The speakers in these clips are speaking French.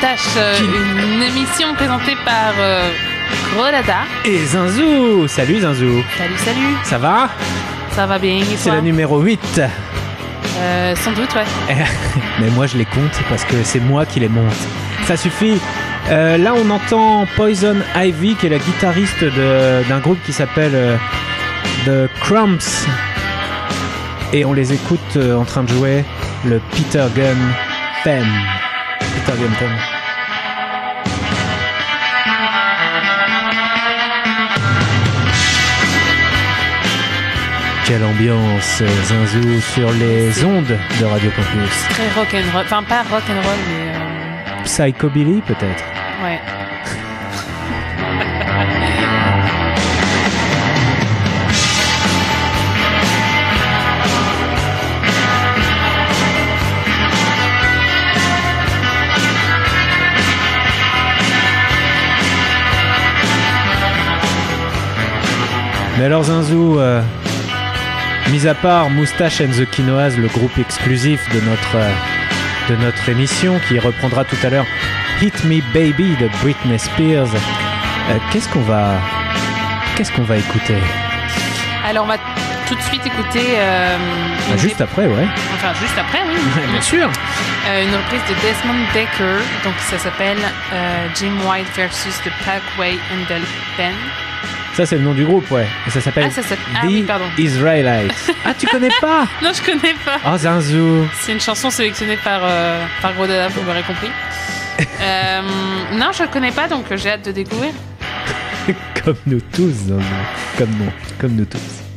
Euh, une émission présentée par euh. Et Zinzou Salut Zinzou Salut, salut, Ça va? Ça va bien et C'est toi? la numéro 8. Euh, Sans doute, ouais. Mais moi je les compte parce que c'est moi qui les monte. Ça suffit. Euh, là on entend Poison Ivy qui est la guitariste de- d'un groupe qui s'appelle The Crumbs. Et on les écoute en train de jouer le Peter Gunn theme. Quelle ambiance, Zinzou, sur les ondes de Radio Campus. Très rock and roll, enfin pas rock and roll, mais euh, Psychobilly peut-être ouais. Mais alors Zinzou, euh, mis à part Moustache and the Quinoas, le groupe exclusif de notre, euh, de notre émission qui reprendra tout à l'heure Hit Me Baby de Britney Spears, euh, qu'est-ce qu'on va, qu'est-ce qu'on va écouter? Alors on va tout de suite écouter Ah, Juste après, ouais. enfin juste après, oui. Bien sûr. Une reprise de Desmond Decker, donc ça s'appelle Jim White versus the Parkway Handle Pen. Ça c'est le nom du groupe, ouais. Et ça s'appelle Ah, ça s'appelle- The ah oui, pardon. Israelites. ah, tu connais pas Non, je connais pas. Oh Zinzou. C'est une chanson sélectionnée par, euh, par Grodada, vous m'aurez compris. Euh, non, je connais pas, donc j'ai hâte de découvrir. comme nous tous, Zinzou. Comme nous, comme nous tous.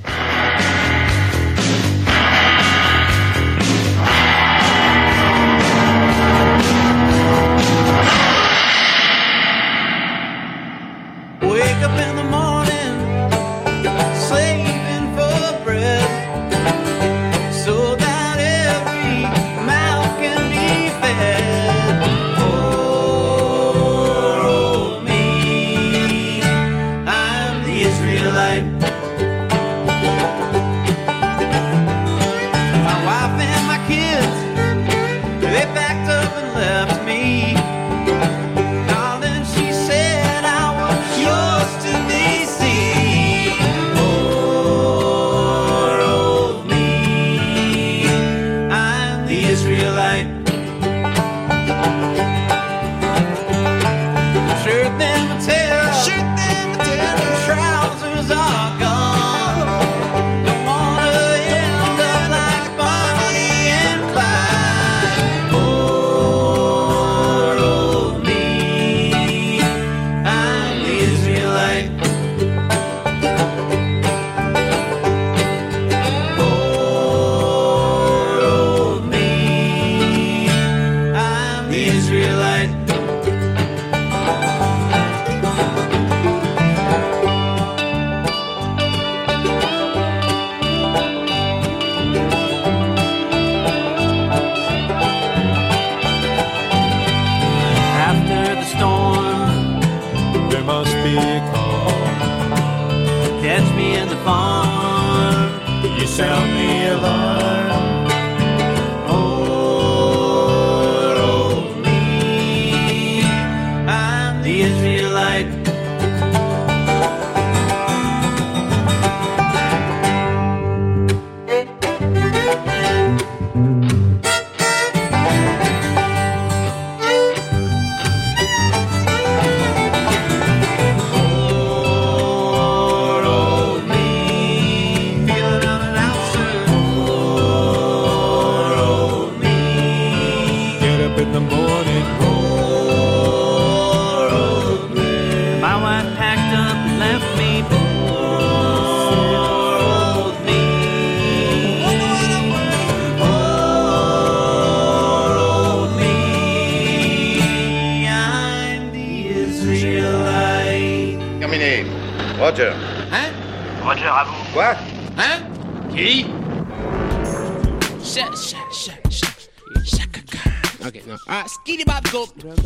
Nope.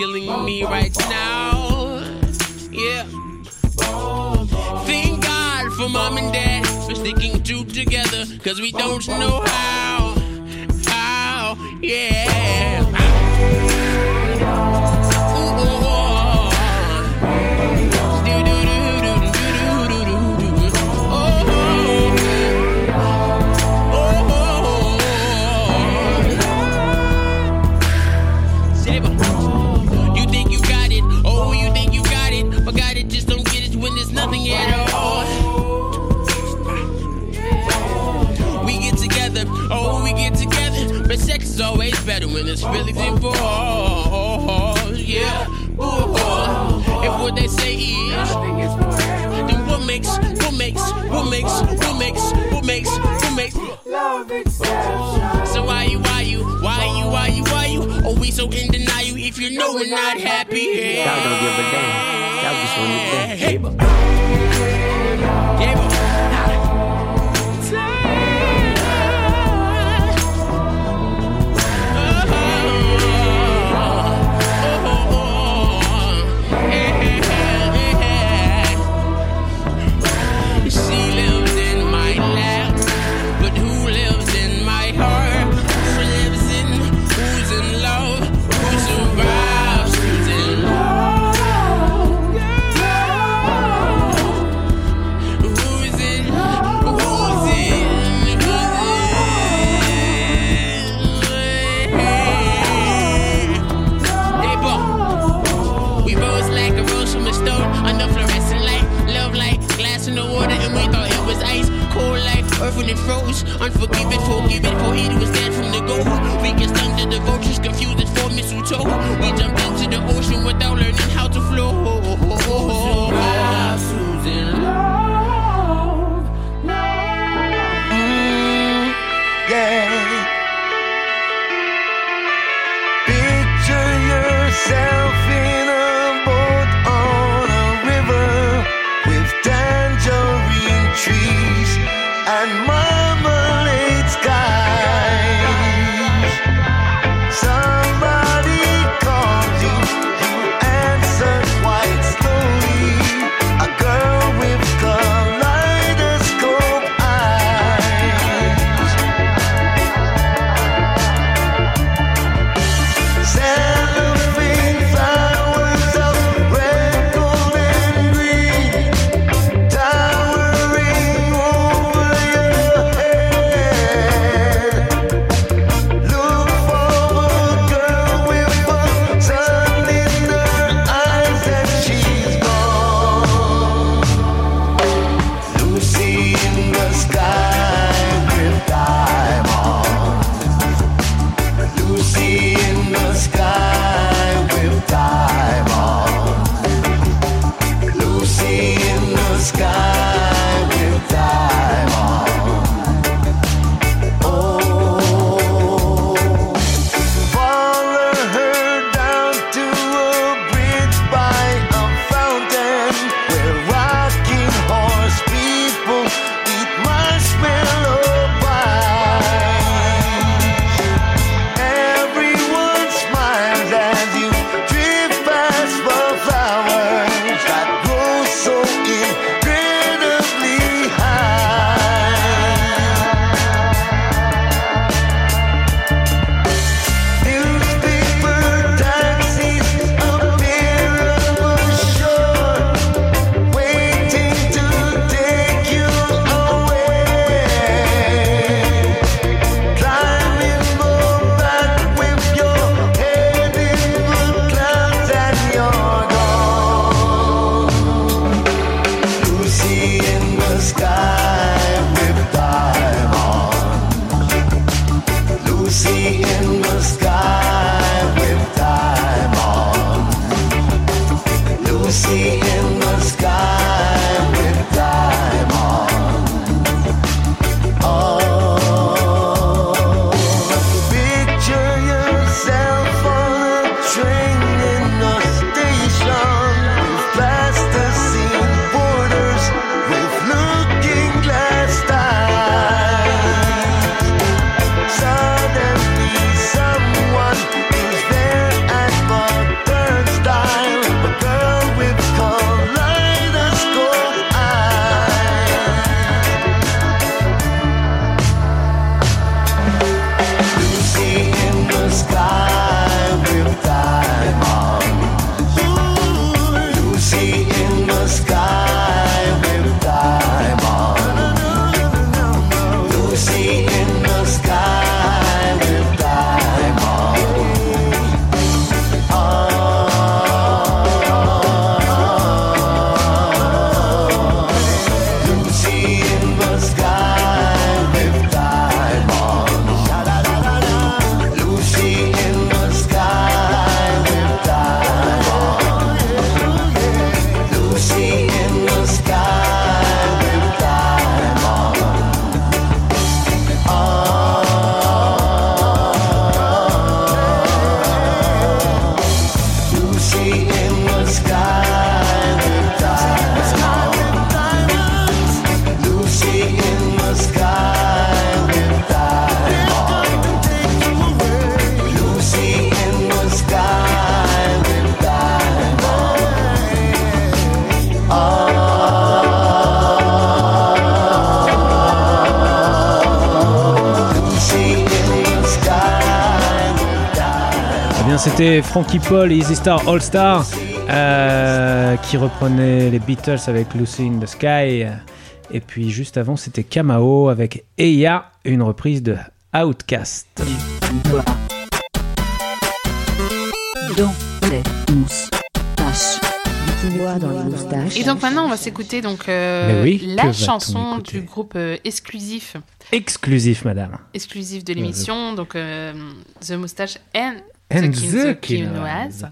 killing me right now. Yeah. Thank God for mom and dad for sticking two together, cause we don't know how. How, yeah. it's really divorce. Yeah, ooh. If what they say is, then what makes, what makes, what makes, what makes, what makes, what makes? So why you, why you, why you, why you, why you? Oh, we so can deny you if you know we're not happy? Yeah. Y'all don't give a damn. Y'all just want to. Gave up. Gave up. rose. Unforgiving, forgiving, for it was dead from the go. We get under the vultures, confused for mistletoe. We done c'était Frankie Paul et Easy Star All Star euh, qui reprenaient les Beatles avec Lucy in the Sky. Et puis juste avant, c'était Kamao avec Eya, une reprise de Outcast. Dans les moustaches. Du quinoa dans les moustaches. Et donc maintenant, on va s'écouter donc euh, oui, la chanson du groupe euh, exclusif, Exclusif, madame. exclusif de l'émission, donc euh, The Moustache and, Quinoise.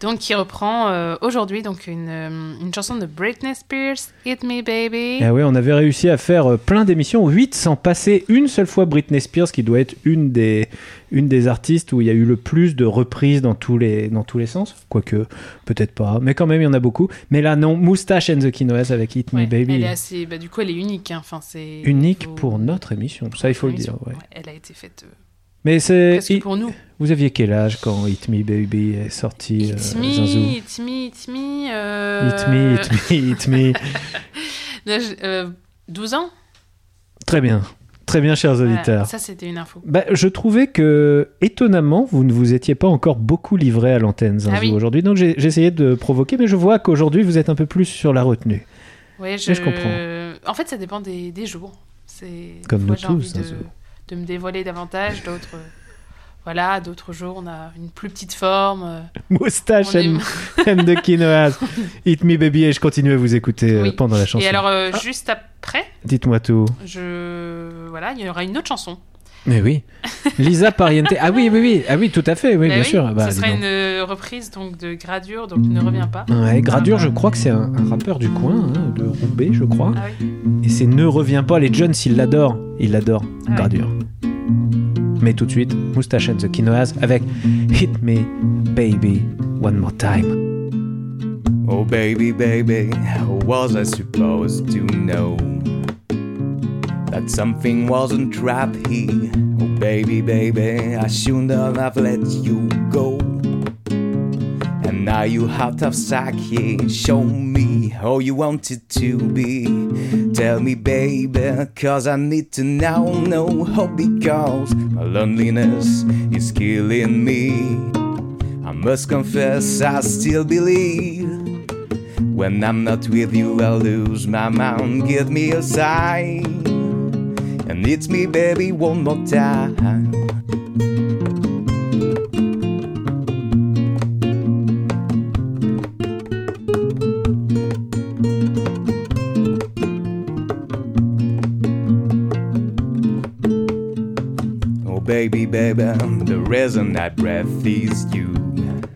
donc qui reprend euh, aujourd'hui donc une, euh, une chanson de Britney Spears, Hit Me Baby. Ah oui, on avait réussi à faire euh, plein d'émissions, 8 sans passer une seule fois Britney Spears, qui doit être une des, une des artistes où il y a eu le plus de reprises dans tous les, dans tous les sens. Quoique, peut-être pas, mais quand même, il y en a beaucoup. Mais là, non, Moustache and the Quinoas avec Hit Me Baby. Elle est assez, bah, du coup, elle est unique. hein. Enfin, c'est Unique faut- pour notre émission, ça il faut le dire. émission. ouais. Ouais, elle a été faite euh, Mais c'est. presque pour nous. Vous aviez quel âge quand Hit Me Baby est sorti euh, It's Zinzou me, it's me, it's me. euh, Hit Me, Hit Me, Hit Me. Non, je- euh, 12 ans Très bien, très bien, chers Voilà, auditeurs. Ça, c'était une info. Bah, je trouvais que, étonnamment, vous ne vous étiez pas encore beaucoup livré à l'antenne Zinzou Ah oui. aujourd'hui. Donc j'ai essayé de provoquer, mais je vois qu'aujourd'hui vous êtes un peu plus sur la retenue. Ouais, je... je comprends. En fait, ça dépend des, des jours. Comme nous tous, Zinzou. de me dévoiler davantage, d'autres. Voilà, d'autres jours, on a une plus petite forme. euh, Moustache est- the quinoa. Hit me baby et je continue à vous écouter euh, Oui. pendant la chanson. Et alors, euh, Ah. juste après, Dites-moi tout. je... voilà, il y aura une autre chanson Mais oui. Lisa Pariente. Ah oui, oui, oui. Ah oui, tout à fait. Oui, Bah bien sûr. Bah, ce dis sera donc. une euh, reprise donc de Gradure, donc ne reviens pas. Ouais, Gradure, je crois que c'est un, un rappeur du coin, hein, de Roubaix, je crois. Ah oui. Et c'est Ne reviens pas. Les Jones, ils l'adorent. Ils l'adorent, Ah. Gradure. Mais tout de suite, Moustache and the Quinoas avec Hit Me Baby One More Time. Oh, baby, baby, how was I supposed to know? That something wasn't right here? Oh, baby, baby, I shouldn't have let you go. And now you out of sight here. Show me how you wanted to be. Tell me, baby, cause I need to now know how because my loneliness is killing me. I must confess, I still believe. When I'm not with you, I lose my mind. Give me a sign. And it's me, baby, one more time. Oh, baby, baby, the reason I breath is you.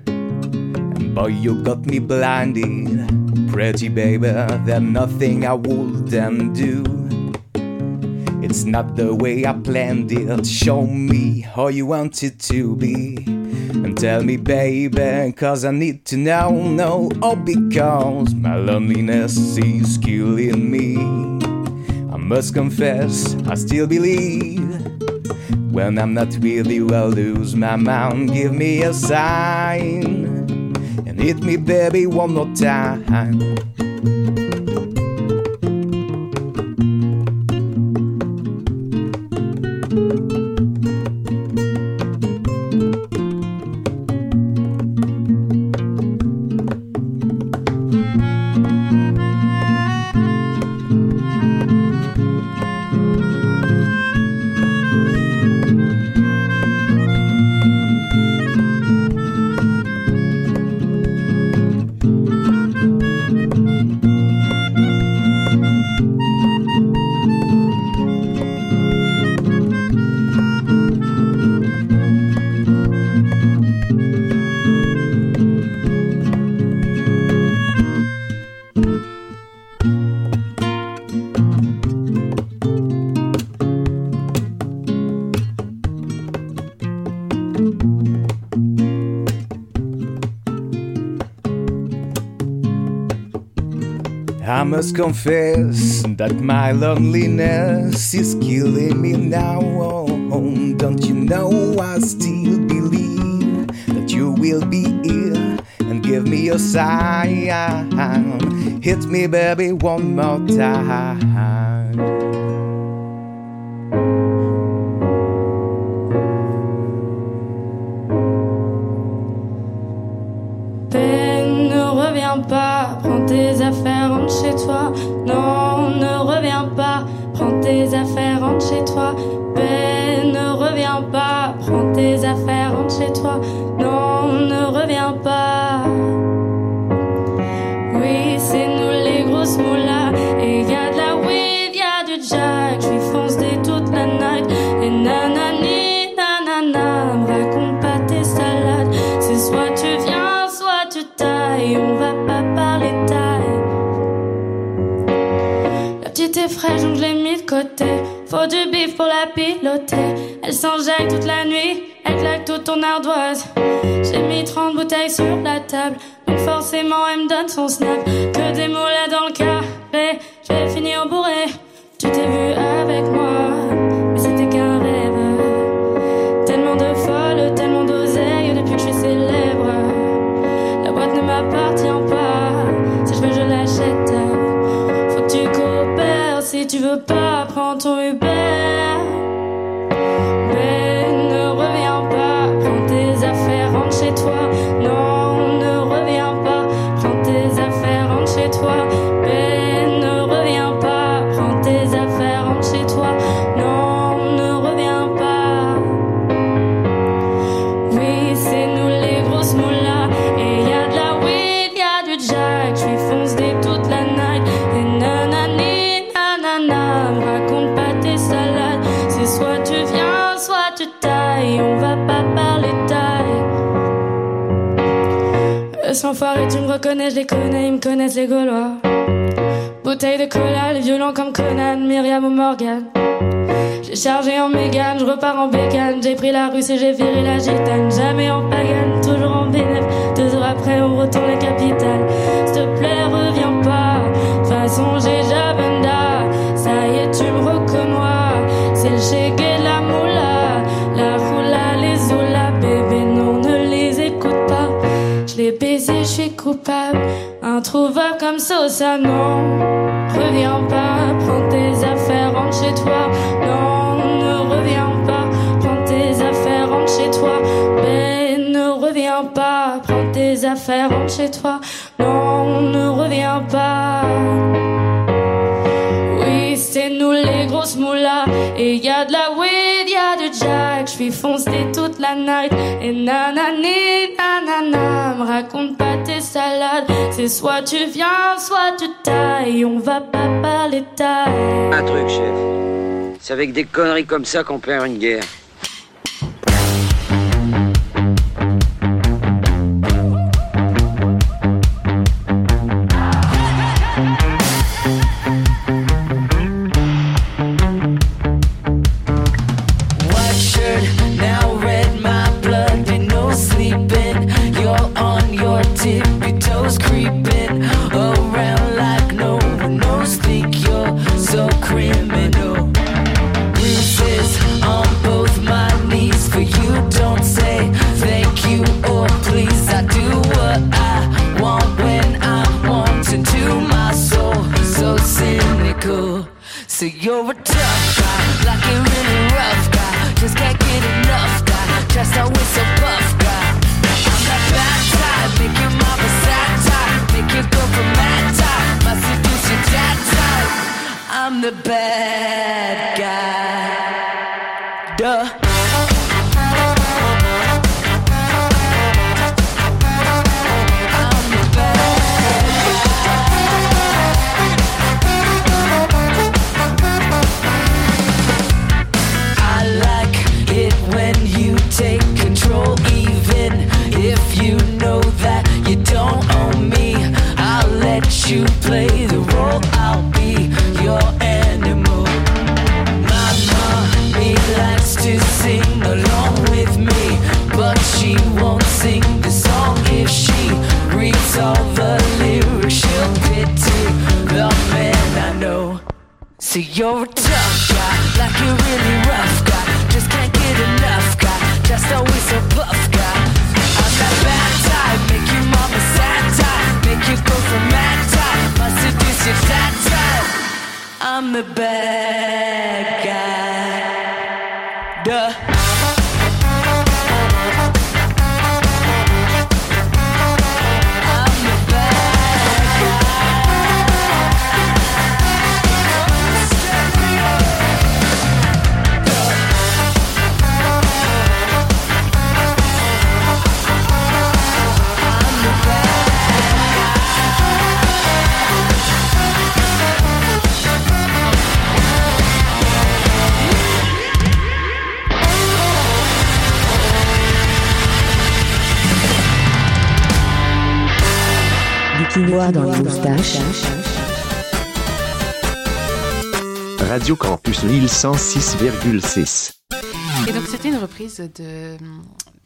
And boy, you got me blinded. Pretty baby, there's nothing I wouldn't do. It's not the way I planned it. Show me how you want it to be. And tell me, baby, cause I need to know, no, oh, because my loneliness is killing me. I must confess, I still believe. When I'm not with you, I lose my mind. Give me a sign and hit me, baby, one more time. Must confess that my loneliness is killing me now. Oh, don't you know I still believe that you will be here and give me a sign? Hit me, baby, one more time. Pas, prends tes affaires, rentre chez toi. Non, ne reviens pas, prends tes affaires, rentre chez toi. Ben, ne reviens pas, prends tes affaires, rentre chez toi. Non, Faut du bif pour la piloter. Elle s'enjaille toute la nuit, elle claque toute ton ardoise. J'ai mis 30 bouteilles sur la table, donc forcément elle me donne son snap. Que des mots là dans le carré, je vais finir bourré. Tu t'es vu tu me reconnais, je les connais, ils me connaissent les Gaulois. Bouteille de cola, les violents comme Conan, Myriam ou Morgan. J'ai chargé en mégane, je repars en bécane. J'ai pris la russe et j'ai viré la gitane. Jamais en pagane, toujours en bénéf. Deux heures après, on retourne la capitale. Coupable. Introuvable comme Sosa, non. Reviens pas, prends tes affaires, rentre chez toi. Non, ne reviens pas, prends tes affaires, rentre chez toi. Mais ne reviens pas, prends tes affaires, rentre chez toi. Non, ne reviens pas. Oui, c'est nous les grosses moulas. Et y de la jack. Je suis foncé toute la night. Et nanani, nanana. Me raconte pas tes salades. C'est soit tu viens, soit tu tailles. On va pas parler taille. Un truc, chef. C'est avec des conneries comme ça qu'on perd une guerre. So you're a tough guy, like a really rough guy. Just can't get enough guy, just always so buff guy. I'm that bad type, make your mama sad type, make you go from mad type, my seduce your dad type. I'm the bad guy. Dans les moustaches. Radio Campus Lille 106,6. Et donc c'était une reprise de,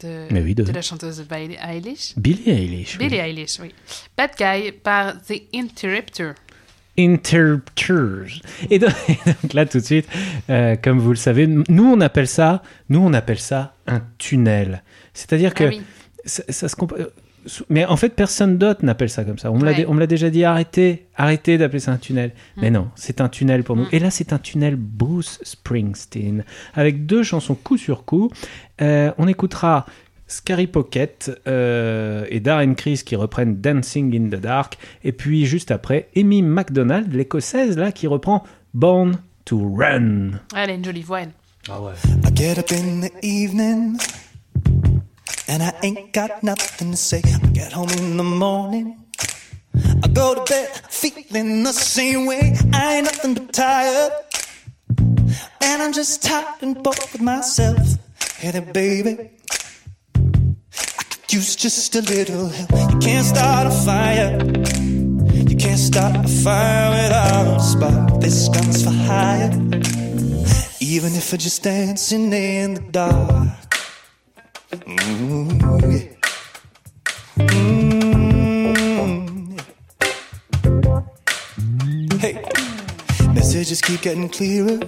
de, Mais oui, de- la chanteuse Billie Eilish. Billie Eilish. oui. Billie Eilish, oui. Bad Guy par The Interrupter. Interrupters. Et donc, et donc là, tout de suite, euh, comme vous le savez, nous on appelle ça, nous on appelle ça un tunnel. C'est-à-dire que Ah oui. ça, ça se sou- mais en fait, personne d'autre n'appelle ça comme ça. On me l'a Ouais. dé- on me l'a déjà dit, arrêtez, arrêtez d'appeler ça un tunnel. Mais Mm. non, c'est un tunnel pour nous. Mm. Et là, c'est un tunnel Bruce Springsteen, avec deux chansons coup sur coup. Euh, on écoutera Scary Pocket euh, et Darren Criss qui reprennent Dancing in the Dark. Et puis juste après, Amy McDonald, l'écossaise, là, qui reprend Born to Run. Ah, elle a une jolie voix, elle. Ah ouais. I get up in the evening and I ain't got nothing to say. I get home in the morning. I go to bed feeling the same way. I ain't nothing but tired. And I'm just tired and bored with myself. Hey there, baby. I could use just a little help. You can't start a fire. You can't start a fire without a spark. This gun's for hire. Even if we're just dancing in the dark. Mm-hmm. messages keep getting clearer.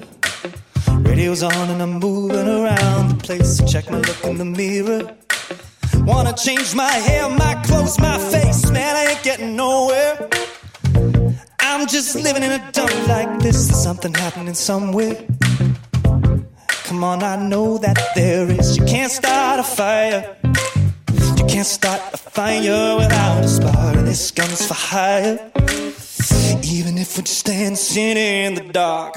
Radio's on and I'm moving around the place. Check my look in the mirror. Wanna change my hair, my clothes, my face. Man, I ain't getting nowhere. I'm just living in a dump like this. There's something happening somewhere. Come on, I know that there is. You can't start a fire. You can't start a fire without a spark. This gun's for hire. Even if we're just dancing in the dark.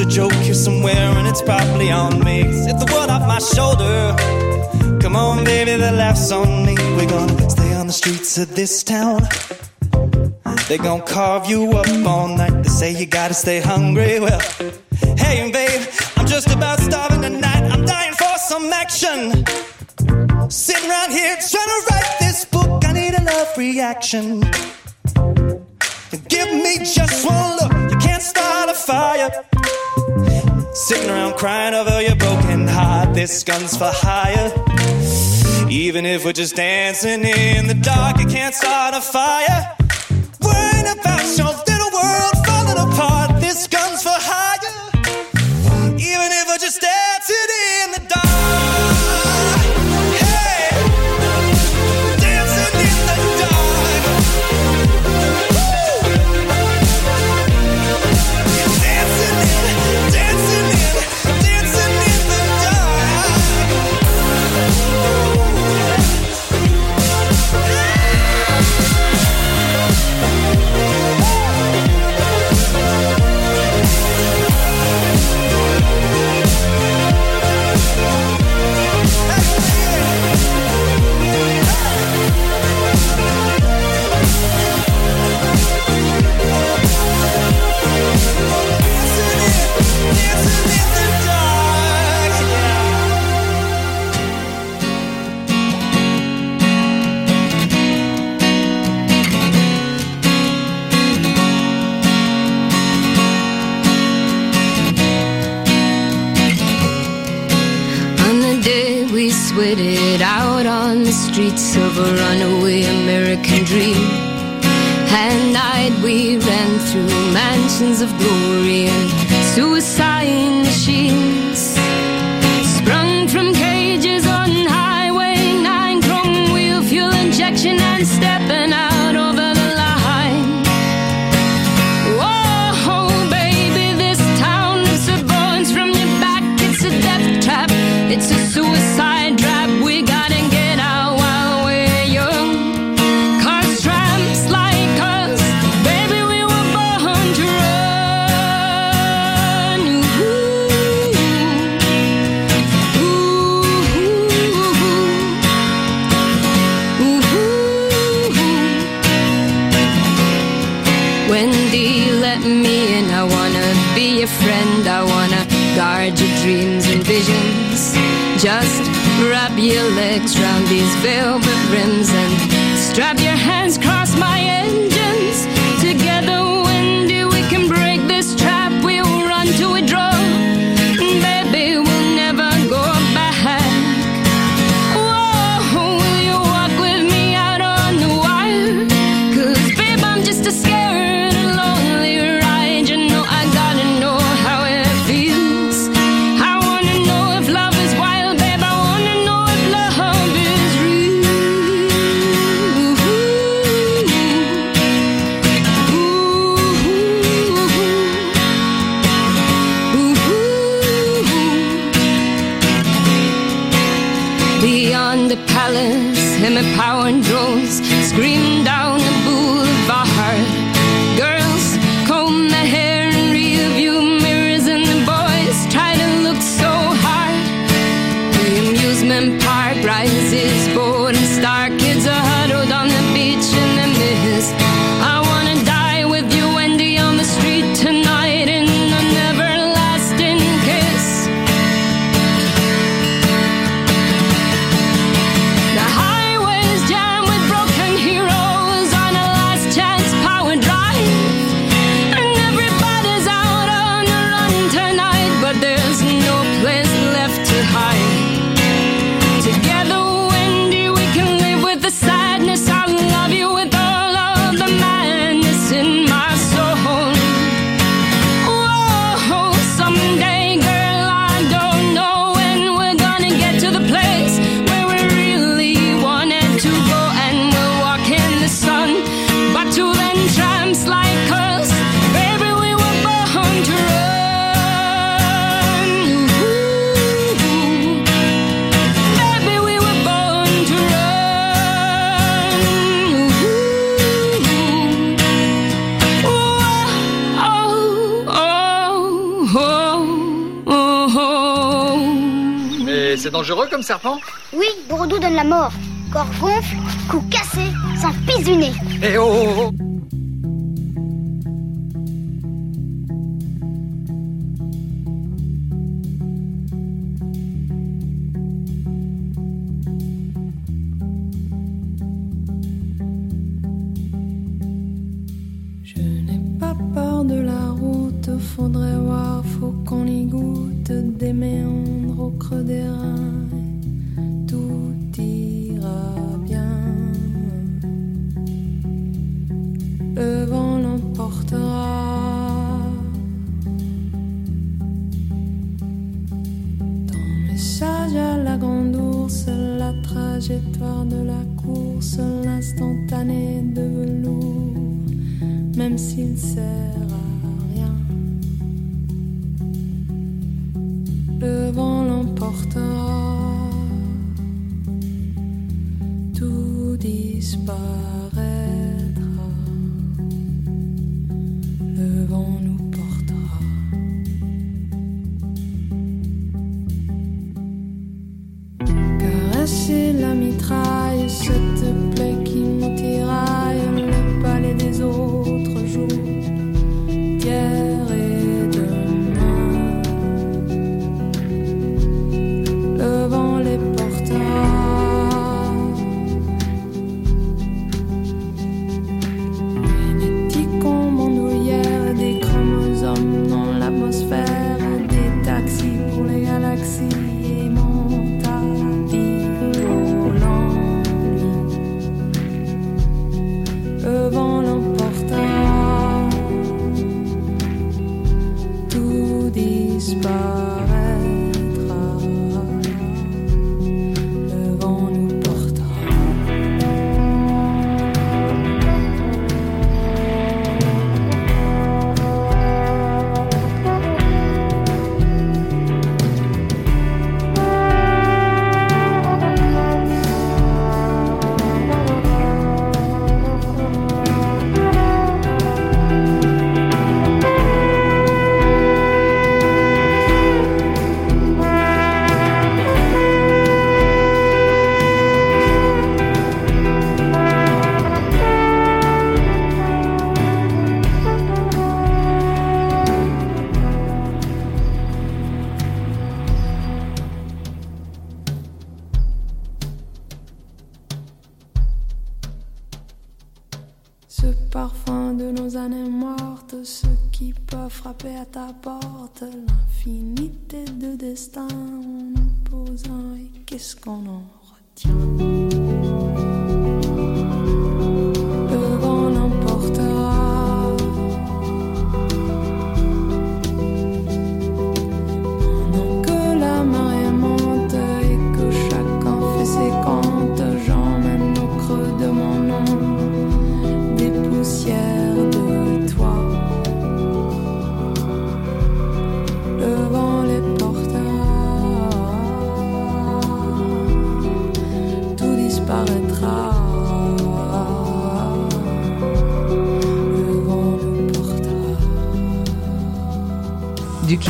A joke here somewhere, and it's probably on me. Hit the world off my shoulder. Come on, baby, the laughs on me. We're gonna stay on the streets of this town. They gon' carve you up all night. They say you gotta stay hungry. Well, hey, babe, I'm just about starving tonight. I'm dying for some action. Sitting around here trying to write this book. I need a love reaction. Give me just one look. You can't start a fire. Sitting around crying over your broken heart. This gun's for hire. Even if we're just dancing in the dark, you can't start a fire. Worrying about your seasons of gloom. Comme serpent Oui, Bourdou donne la mort. Corps gonfle, cou cassé, sans pisse du nez. Eh oh, oh, oh.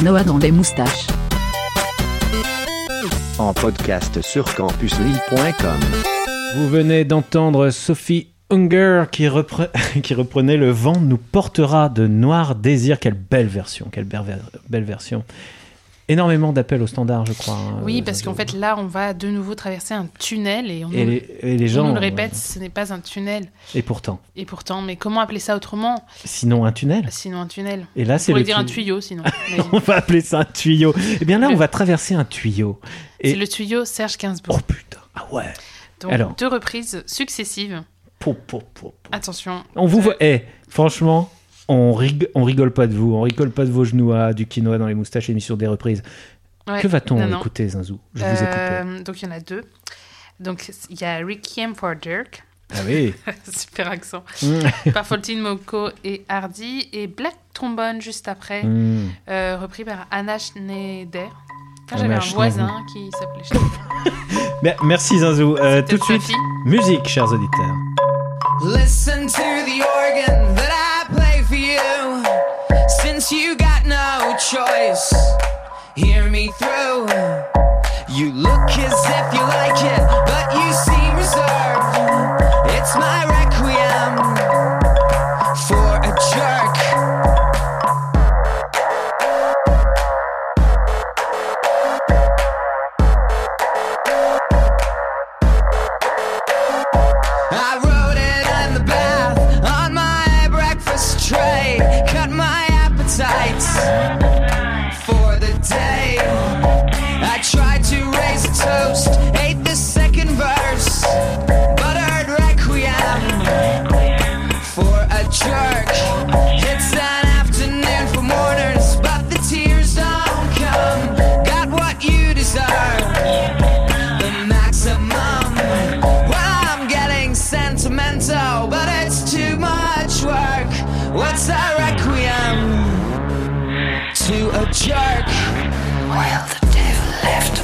Quinoa dans les moustaches. En podcast sur campuslille.com. Vous venez d'entendre Sophie Unger qui, repre- qui reprenait Le vent nous portera de Noir Désir. Quelle belle version, quelle belle, belle version. Énormément d'appels au standard, je crois. hein, Oui, euh, parce qu'en fait, là, on va de nouveau traverser un tunnel et on, Et nous, les- et les on gens, nous le répète, ouais. ce n'est pas un tunnel. Et pourtant, Et pourtant, mais comment appeler ça autrement? Sinon un tunnel. Sinon un tunnel. Et là, On c'est pourrait le dire un tu- tuyau, sinon. On va appeler ça un tuyau. Eh bien là, on va traverser un tuyau. C'est le tuyau Serge Gainsbourg. Oh putain, ah ouais. Donc, Alors. deux reprises successives. Po, po, po. Attention. On vous voit. Eh, franchement, on, rig- on rigole pas de vous. On rigole pas de vos genoux à du quinoa dans les moustaches, émission des reprises. Ouais, Que va-t-on écouter, Zinzou? Je vous écoute. Euh, Donc, il y en a deux. Donc, il y a Requiem for Dirk. Ah oui. Super accent. Mm. par Faultine Moko et Hardy. Et Black Trombone juste après, Mm. euh, repris par Anna Schneider. J'avais un Schneider. voisin qui s'appelait Schneider. Mer- Merci, Zinzou. Euh, tout de suite, musique, chers auditeurs. Listen to the organ choice. Hear me through. You look as if you like it, but you seem reserved. It's my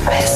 Breakfast.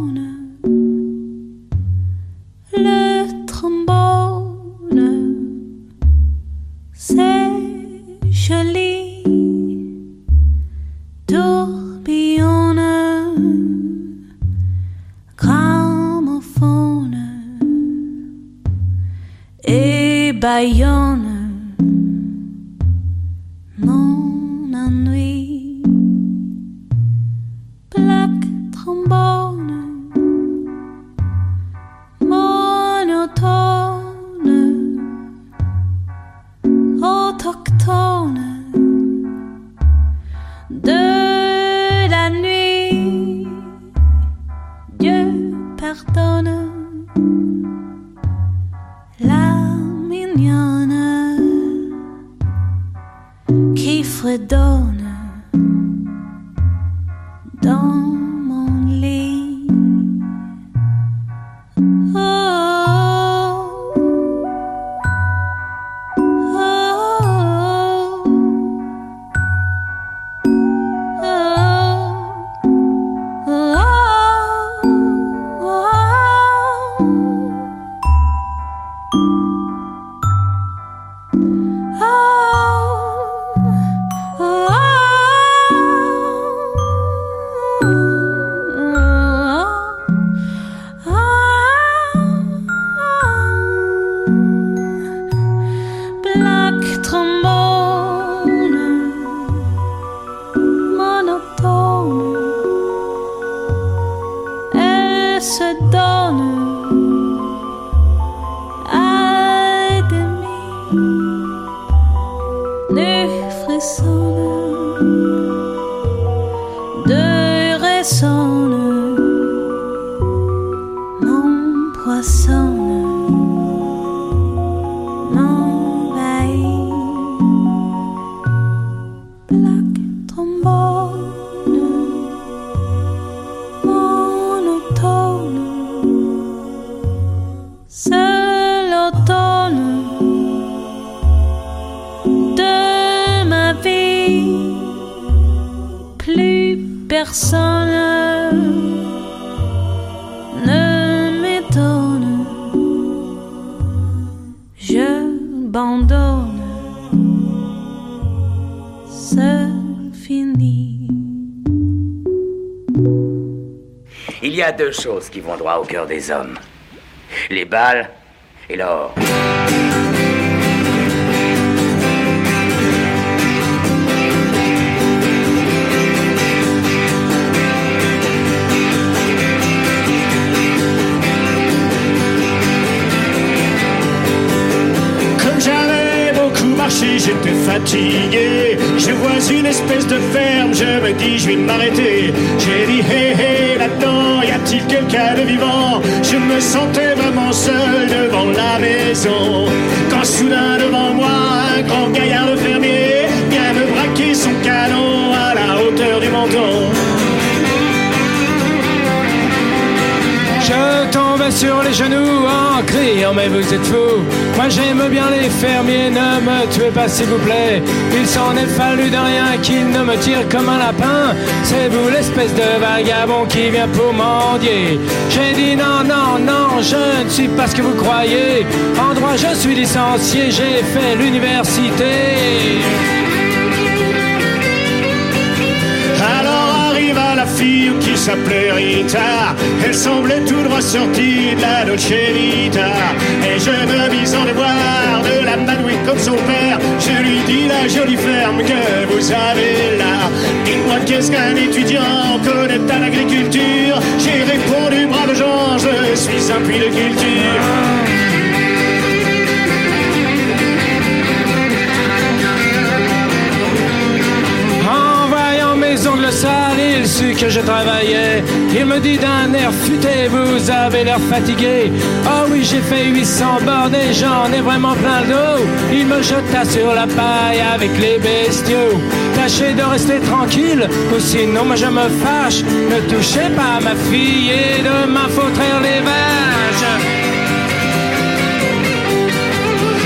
corner. nez frissonne de ressonne non poisson a deux choses qui vont droit au cœur des hommes. Les balles et l'or. Comme j'avais beaucoup marché, j'étais fatigué. Je vois une espèce de ferme, je me dis je vais m'arrêter. J'ai dit hé hé là-dedans, quelqu'un de vivant Je me sentais vraiment seul devant la maison. Quand soudain devant moi, un grand gaillard de fermier vient me braquer son canon à la hauteur du menton. Je tombais sur les genoux en criant mais vous êtes fous Moi j'aime bien les fermiers, ne me tuez pas s'il vous plaît. Il s'en est fallu de rien qu'il ne me tire comme un lapin. C'est vous l'espèce de vagabond qui vient pour mendier. J'ai dit non, non, non, je ne suis pas ce que vous croyez. En droit je suis licencié, j'ai fait l'université qui s'appelait Rita. Elle semblait tout droit sortie de la Dolce Vita. Et je me mis en devoir de la madouille comme son père. Je lui dis la jolie ferme que vous avez là. Dites-moi qu'est-ce qu'un étudiant connaît à l'agriculture? J'ai répondu brave gens, je suis un puits de culture. Il sut que je travaillais. Il me dit d'un air futé, vous avez l'air fatigué. Oh oui, j'ai fait 800 bornes et j'en ai vraiment plein le dos. Il me jeta sur la paille avec les bestiaux. Tâchez de rester tranquille, ou sinon moi je me fâche. Ne touchez pas ma fille et demain faut traire les vaches.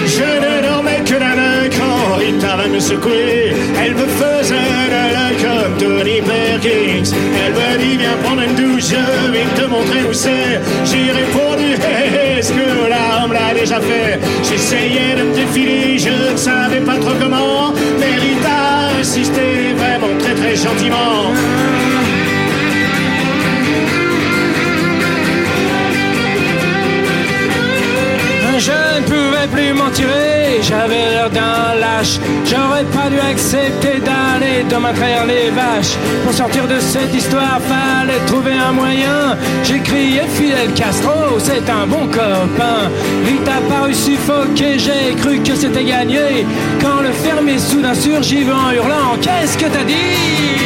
Je ne dormais que la main va me secouer. Elle me faisait de la comme Tony Perkins. Elle me dit viens prendre une douche, je vais te montrer où c'est. J'ai répondu est-ce que l'homme l'a déjà fait? J'essayais de me défiler, je ne savais pas trop comment. Mais Rita insistait vraiment très très gentiment. Je ne pouvais plus m'en tirer, j'avais l'air d'un lâche. J'aurais pas dû accepter d'aller demain traire les vaches. Pour sortir de cette histoire, fallait trouver un moyen. J'ai crié Fidel Castro, c'est un bon copain. Vite apparu suffoqué, j'ai cru que c'était gagné. Quand le fermier soudain surgit en hurlant, qu'est-ce que t'as dit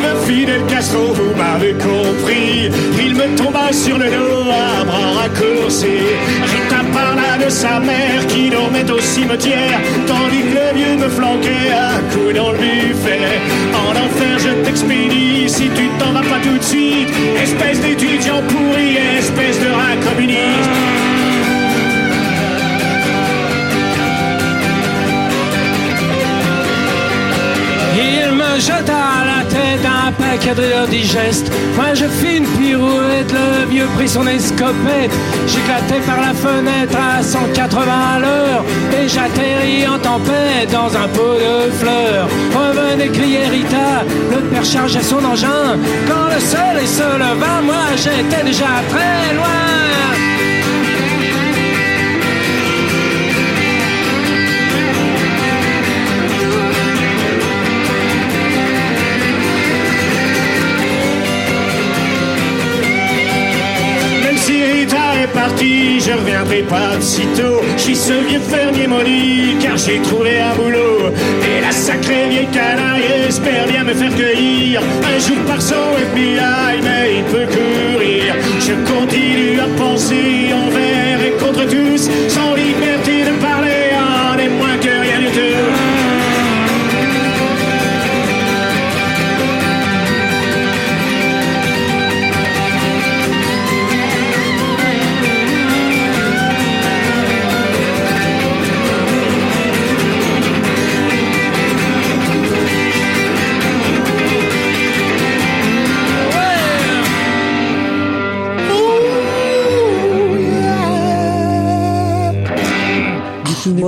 vive Fidel Castro, vous m'avez compris. Il me tomba sur le dos à bras raccourcis. Rita parla de sa mère qui dormait au cimetière, tandis que le vieux me flanquait un coup dans le buffet. En enfer, je t'expédie si tu t'en vas pas tout de suite. Espèce d'étudiant pourri, espèce de rat communiste. Il me jeta un paquet de digeste. Moi je fis une pirouette, le vieux prit son escopette. J'éclatai par la fenêtre à 180 à l'heure. Et j'atterris en tempête dans un pot de fleurs. Revenez crier Rita, le père chargeait son engin. Quand le soleil se leva, moi j'étais déjà très loin. Je reviendrai pas de sitôt. Je suis ce vieux fermier maudit, car j'ai trouvé un boulot. Et la sacrée vieille canaille espère bien me faire cueillir. Un jour par son FBI, mais il peut courir. Je continue à penser envers et contre tous, sans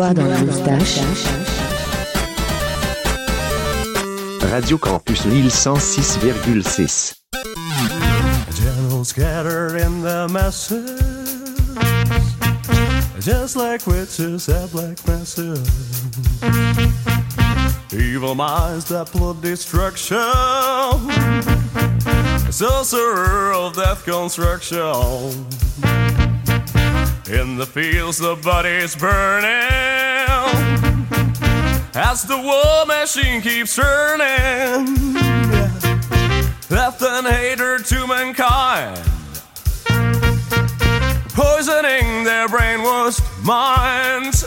Chinois dans la moustache. Radio Campus Lille 106,6. Generals scattered in the masses, just like witches at black masses. Evil minds that plot destruction, sorcerer of death construction. In the fields, the bodies burning. As the war machine keeps turning, death and hatred to mankind, poisoning their brainwashed minds.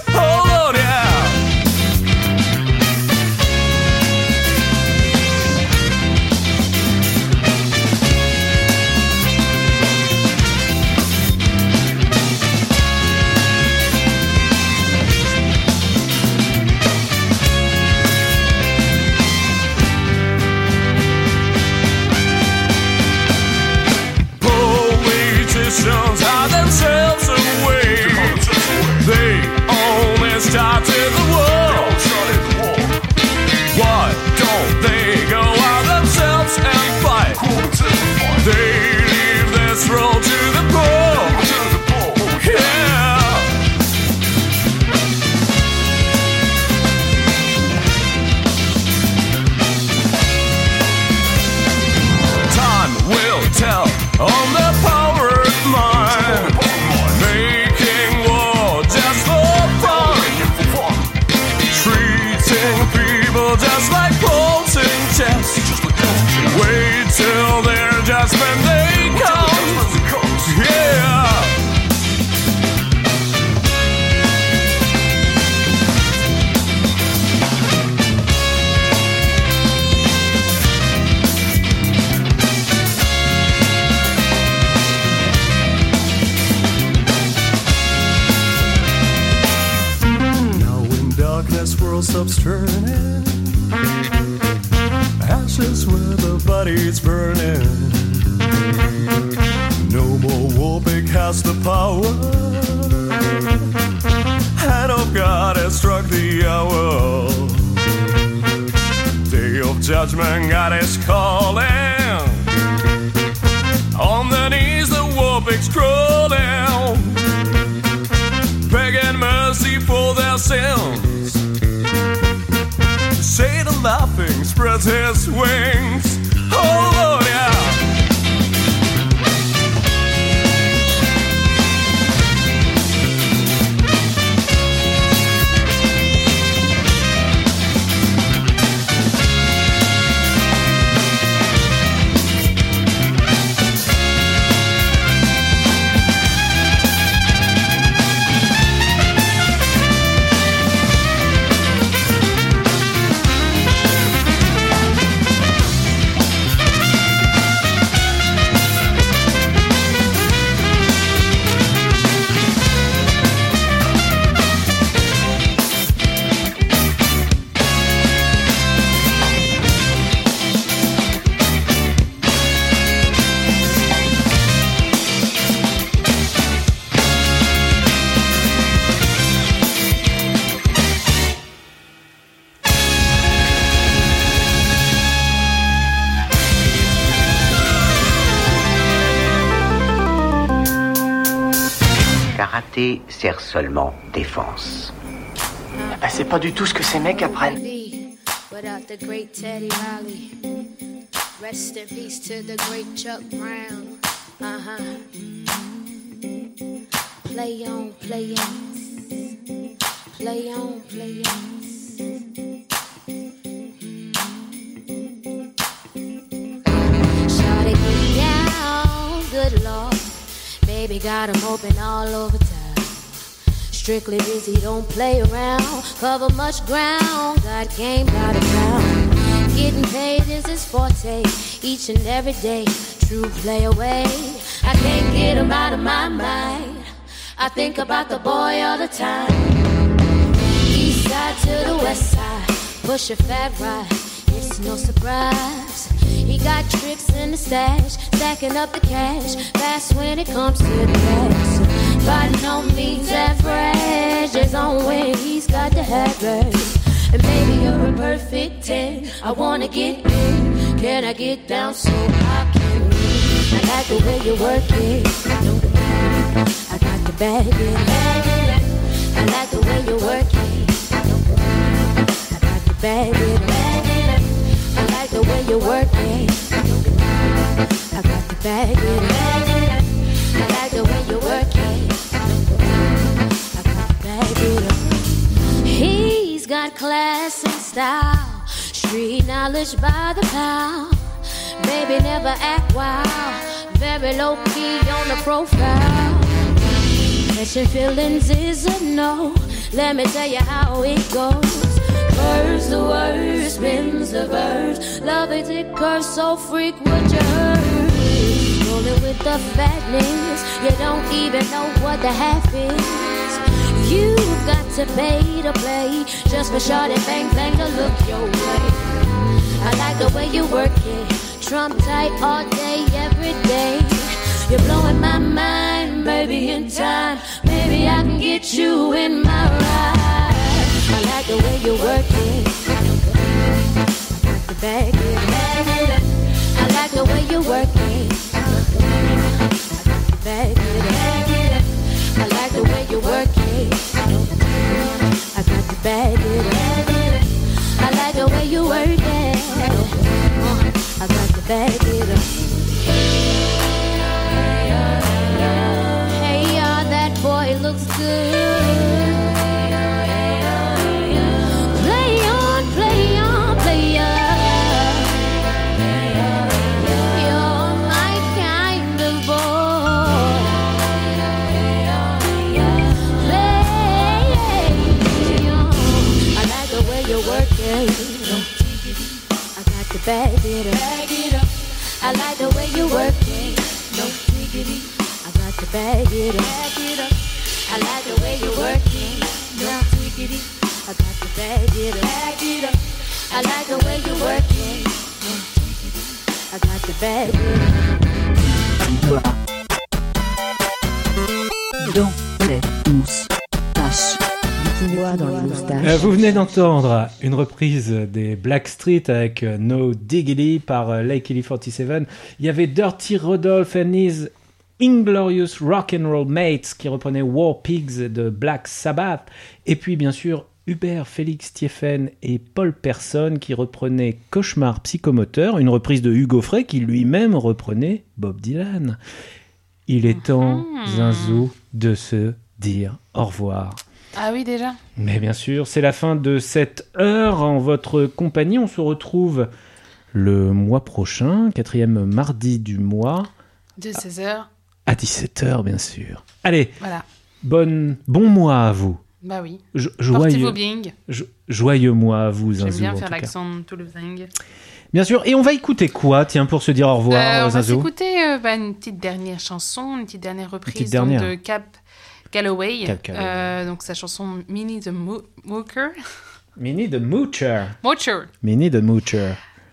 Sert seulement défense. Bah, c'est pas du tout ce que ces mecs apprennent. Without the great Teddy Riley. Rest in peace to the great Chuck Brown. Huh. Play on, play on. Play on, play on. Shawty get down, good lord. Baby got open all over town. Strictly busy, don't play around. Cover much ground, got game by the pound. Getting paid is his forte, each and every day. True play away. I can't get him out of my mind. I think about the boy all the time. East side to the west side, push a fat ride. It's no surprise. He got tricks in the stash, stacking up the cash. Fast when it comes to the cash. By no means average, there's on when he's got have it. And maybe you're a perfect 10. I wanna get in. Can I get down so I can? I like the way you work it. I got to bag it. I like the way you work it. I got to bag it. The way you work it. I got to bag it. I like the way you work it. I got. He's got class and style, street knowledge by the pound. Baby never act wild, very low key on the profile. Catching feelings is a no. Let me tell you how it goes. Curves the word, spins the verse. Love is it curves so freak what you heard. Rolling with the fatness, you don't even know what the half is. You've got to pay to play just for short and bang bang to look your way. I like the way you work it, Trump tight all day, every day. You're blowing my mind, baby. In time, maybe I can get you in my ride. I like the way you work it. It. I like the way you work it. It. I like the way you. I got to it. I like the way you. I got to it. I got to bag it up. I like the way you work it. No diggity. I got to bag it up. I like the way you work it. No diggity. I got to bag it up. I like the way you work it. No diggity. I got to bag it up. Dans les moustaches. Du quinoa dans les moustaches. Euh, vous venez d'entendre une reprise des Blackstreet avec euh, No Diggity par euh, Lake Ellie 47. Il y avait Dirty Rodolphe and his Inglorious Rock and Roll Mates qui reprenait War Pigs de Black Sabbath. Et puis bien sûr Hubert Félix Thieffen et Paul Person qui reprenaient Cauchemar psychomoteur, une reprise de Hugo Frey qui lui-même reprenait Bob Dylan. Il est temps, Zinzou, de se dire au revoir. Ah oui, déjà Mais bien sûr, c'est la fin de cette heure en votre compagnie. On se retrouve le mois prochain, quatrième mardi du mois, De 16h. à 17h bien sûr. Allez, Voilà. bonne, bon mois à vous. Bah oui. Jo- joyeux, jo- joyeux mois à vous, J'aime bien en faire l'accent toulousain. Bien sûr, et on va écouter quoi, tiens, pour se dire au revoir, Euh, on va Zinzou? s'écouter euh, bah, une petite dernière chanson, une petite dernière reprise petite donc, dernière. de Cap Calloway. Euh, donc sa chanson Minnie the Mo- Mooker. Minnie the Moocher. Moocher. Minnie the Moocher.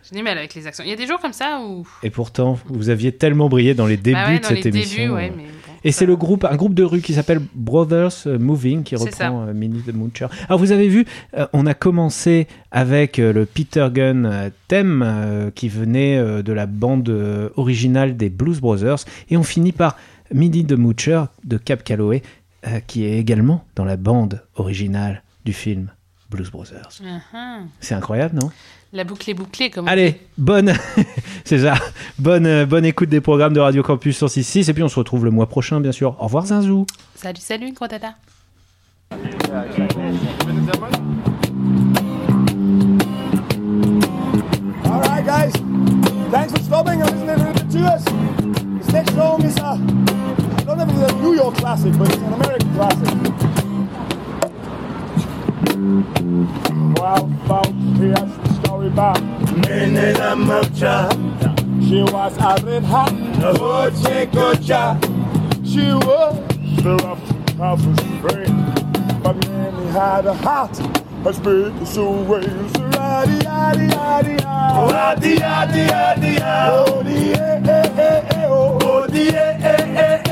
J'ai du mal avec les accents. Il y a des jours comme ça où. Et pourtant, vous aviez tellement brillé dans les débuts Bah ouais, de dans cette les émission. débuts, ouais, mais bon, Et c'est le groupe, un groupe de rue qui s'appelle Brothers Moving qui reprend euh, Minnie the Moocher. Alors vous avez vu, euh, on a commencé avec euh, le Peter Gunn thème qui venait de la bande originale des Blues Brothers et on finit par Minnie the Moocher de Cap Calloway euh, qui est également dans la bande originale du film Blues Brothers. Uh-huh. C'est incroyable, non? La boucle est bouclée, comme on Allez, dit. bonne, c'est ça, bonne, euh, bonne écoute des programmes de Radio Campus 106.6 et puis on se retrouve le mois prochain, bien sûr. Au revoir Zinzou. Salut, salut, gros. All right, guys. Thanks for stopping and listening to us. This next song is a, I don't know if it's a New York classic, but it's an American classic. Well, folks, here's the story about the Moocher. She was a red hot hoochie coocher. She was the rough, toughest friend. But Minnie had a heart as big as a whale's. Raddy, yaddy, yaddy, yaddy. Raddy, yaddy, yaddy, yaddy. Oh, the eh, eh, eh, eh, oh. Oh, the eh, eh, eh, eh,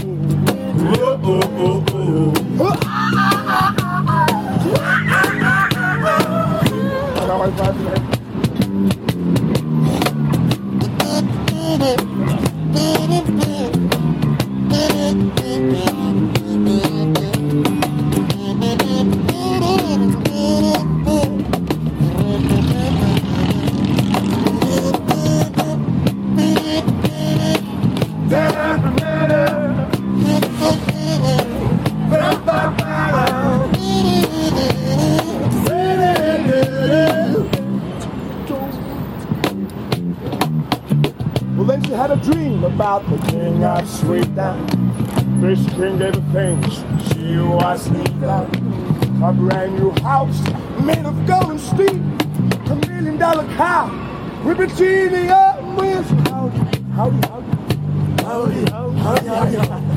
Warte, warte. She had a dream about the king of Sweden. This king gave her things she was needed. A brand new house made of gold and steel. A million dollar car with bikini up with howdy, howdy, howdy, howdy, howdy, howdy, howdy. Hoody,